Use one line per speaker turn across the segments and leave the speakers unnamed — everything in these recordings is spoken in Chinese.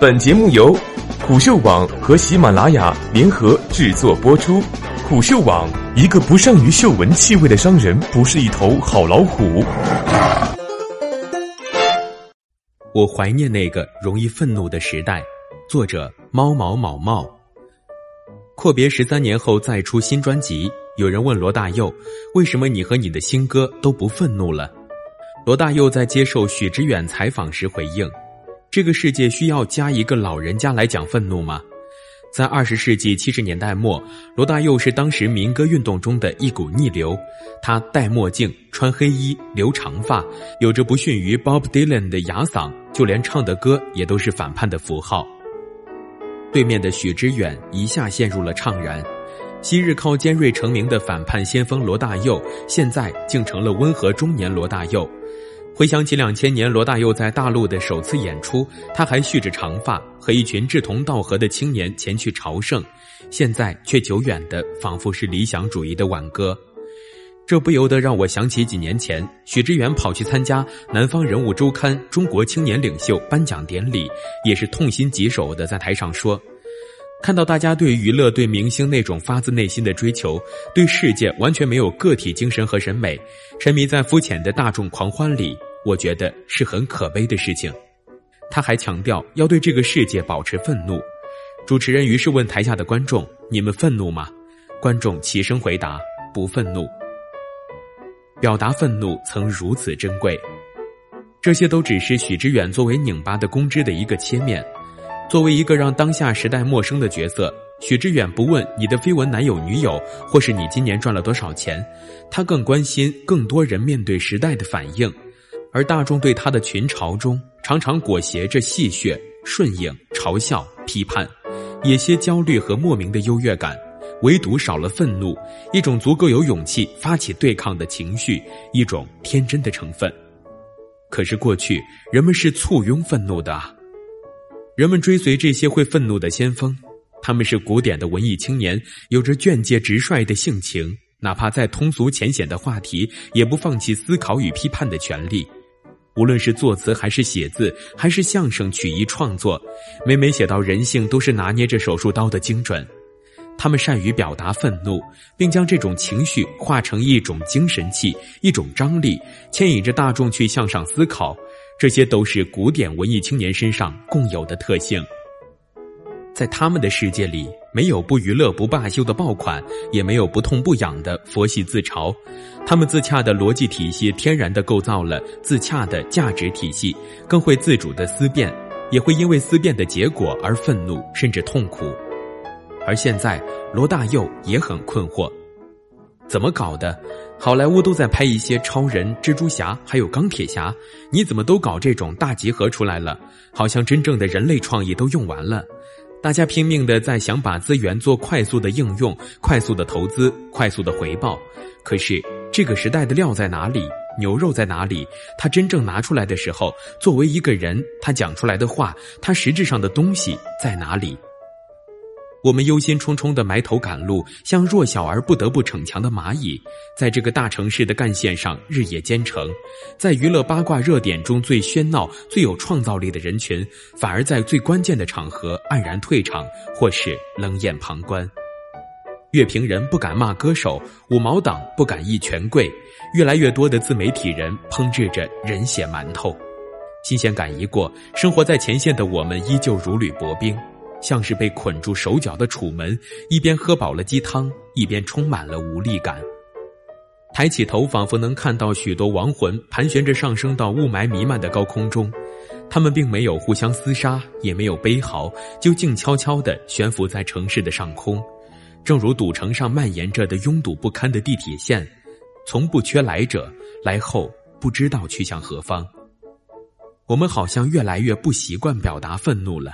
本节目由虎嗅网和喜马拉雅联合制作播出。虎嗅网：一个不善于嗅闻气味的商人，不是一头好老虎。
我怀念那个容易愤怒的时代。作者：猫毛毛毛。阔别十三年后再出新专辑，有人问罗大佑：“为什么你和你的新歌都不愤怒了？”罗大佑在接受许知远采访时回应。这个世界需要加一个老人家来讲愤怒吗？在二十世纪七十年代末，罗大佑是当时民歌运动中的一股逆流。他戴墨镜、穿黑衣、留长发，有着不逊于 Bob Dylan 的哑嗓，就连唱的歌也都是反叛的符号。对面的许知远一下陷入了怅然。昔日靠尖锐成名的反叛先锋罗大佑，现在竟成了温和中年罗大佑。回想起两千年罗大佑在大陆的首次演出，他还蓄着长发，和一群志同道合的青年前去朝圣，现在却久远的仿佛是理想主义的挽歌。这不由得让我想起几年前，许知远跑去参加《南方人物周刊》中国青年领袖颁奖典礼，也是痛心疾首的在台上说：“看到大家对娱乐、对明星那种发自内心的追求，对世界完全没有个体精神和审美，沉迷在肤浅的大众狂欢里。”我觉得是很可悲的事情。他还强调要对这个世界保持愤怒。主持人于是问台下的观众：“你们愤怒吗？”观众齐声回答：“不愤怒。”表达愤怒曾如此珍贵，这些都只是许知远作为拧巴的公知的一个切面。作为一个让当下时代陌生的角色，许知远不问你的绯闻男友女友，或是你今年赚了多少钱，他更关心更多人面对时代的反应。而大众对他的群嘲中，常常裹挟着戏谑、顺应、嘲笑、批判，也些焦虑和莫名的优越感，唯独少了愤怒，一种足够有勇气发起对抗的情绪，一种天真的成分。可是过去人们是簇拥愤怒的，人们追随这些会愤怒的先锋，他们是古典的文艺青年，有着劝诫直率的性情，哪怕再通俗浅显的话题，也不放弃思考与批判的权利。无论是作词还是写字，还是相声曲艺创作，每每写到人性，都是拿捏着手术刀的精准。他们善于表达愤怒，并将这种情绪化成一种精神气、一种张力，牵引着大众去向上思考。这些都是古典文艺青年身上共有的特性。在他们的世界里，没有不娱乐不罢休的爆款，也没有不痛不痒的佛系自嘲。他们自洽的逻辑体系，天然的构造了自洽的价值体系，更会自主的思辨，也会因为思辨的结果而愤怒，甚至痛苦。而现在，罗大佑也很困惑：怎么搞的？好莱坞都在拍一些超人、蜘蛛侠，还有钢铁侠，你怎么都搞这种大集合出来了？好像真正的人类创意都用完了。大家拼命的在想把资源做快速的应用、快速的投资、快速的回报，可是这个时代的料在哪里？牛肉在哪里？他真正拿出来的时候，作为一个人，他讲出来的话，他实质上的东西在哪里？我们忧心忡忡的埋头赶路，像弱小而不得不逞强的蚂蚁，在这个大城市的干线上日夜兼程，在娱乐八卦热点中最喧闹、最有创造力的人群，反而在最关键的场合黯然退场，或是冷眼旁观。乐评人不敢骂歌手，五毛党不敢议权贵，越来越多的自媒体人烹制着人血馒头，新鲜感一过，生活在前线的我们依旧如履薄冰。像是被捆住手脚的楚门，一边喝饱了鸡汤，一边充满了无力感。抬起头，仿佛能看到许多亡魂盘旋着上升到雾霾弥漫的高空中，他们并没有互相厮杀，也没有悲嚎，就静悄悄地悬浮在城市的上空，正如赌城上蔓延着的拥堵不堪的地铁线，从不缺来者，来后不知道去向何方。我们好像越来越不习惯表达愤怒了。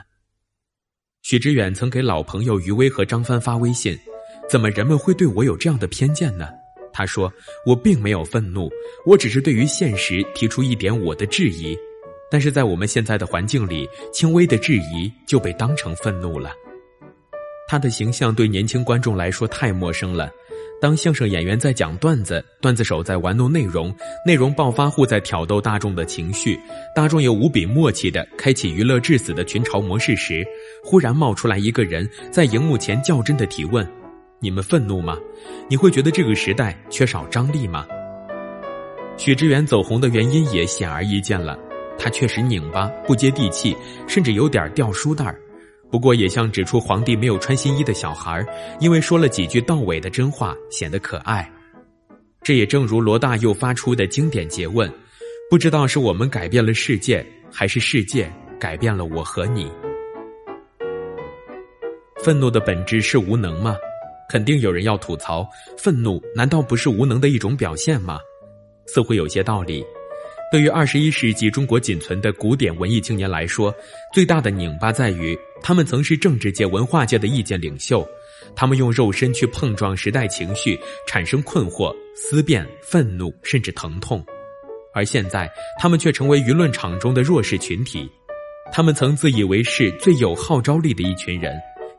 许知远曾给老朋友余威和张帆发微信：“怎么人们会对我有这样的偏见呢？”他说：“我并没有愤怒，我只是对于现实提出一点我的质疑。但是在我们现在的环境里，轻微的质疑就被当成愤怒了。”他的形象对年轻观众来说太陌生了。当相声演员在讲段子，段子手在玩弄内容，内容暴发户在挑逗大众的情绪，大众又无比默契的开启娱乐至死的群嘲模式时，忽然冒出来一个人在荧幕前较真的提问：“你们愤怒吗？你会觉得这个时代缺少张力吗？”许知远走红的原因也显而易见了，他确实拧巴、不接地气，甚至有点掉书袋儿。不过也像指出皇帝没有穿新衣的小孩，因为说了几句到尾的真话，显得可爱。这也正如罗大佑发出的经典诘问：不知道是我们改变了世界，还是世界改变了我和你？愤怒的本质是无能吗？肯定有人要吐槽：愤怒难道不是无能的一种表现吗？似乎有些道理。对于二十一世纪中国仅存的古典文艺青年来说，最大的拧巴在于，他们曾是政治界、文化界的意见领袖，他们用肉身去碰撞时代情绪，产生困惑、思辨、愤怒，甚至疼痛，而现在，他们却成为舆论场中的弱势群体。他们曾自以为是最有号召力的一群人。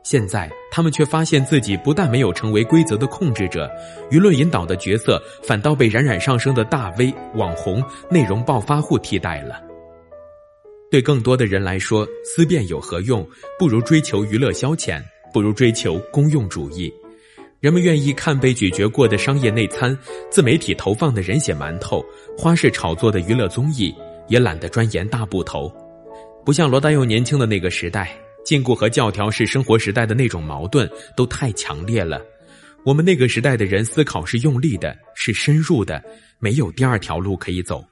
现在，他们却发现自己不但没有成为规则的控制者，舆论引导的角色反倒被冉冉上升的大 V、网红、内容暴发户替代了。对更多的人来说，思辨有何用？不如追求娱乐消遣，不如追求公用主义。人们愿意看被咀嚼过的商业内参，自媒体投放的人血馒头，花式炒作的娱乐综艺，也懒得钻研大部头。不像罗大佑年轻的那个时代。禁锢和教条是生活时代的那种矛盾，都太强烈了。我们那个时代的人思考是用力的，是深入的，没有第二条路可以走。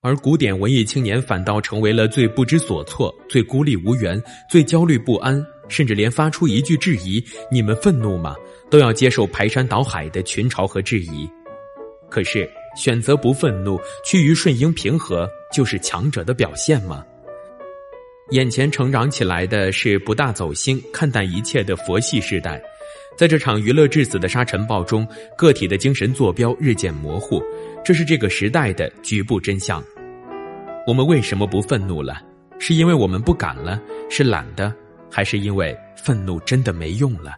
而古典文艺青年反倒成为了最不知所措、最孤立无援、最焦虑不安，甚至连发出一句质疑“你们愤怒吗”都要接受排山倒海的群嘲和质疑。可是，选择不愤怒、趋于顺应平和，就是强者的表现吗？眼前成长起来的是不大走心、看淡一切的佛系时代，在这场娱乐至死的沙尘暴中，个体的精神坐标日渐模糊，这是这个时代的局部真相。我们为什么不愤怒了？是因为我们不敢了？是懒的？还是因为愤怒真的没用了？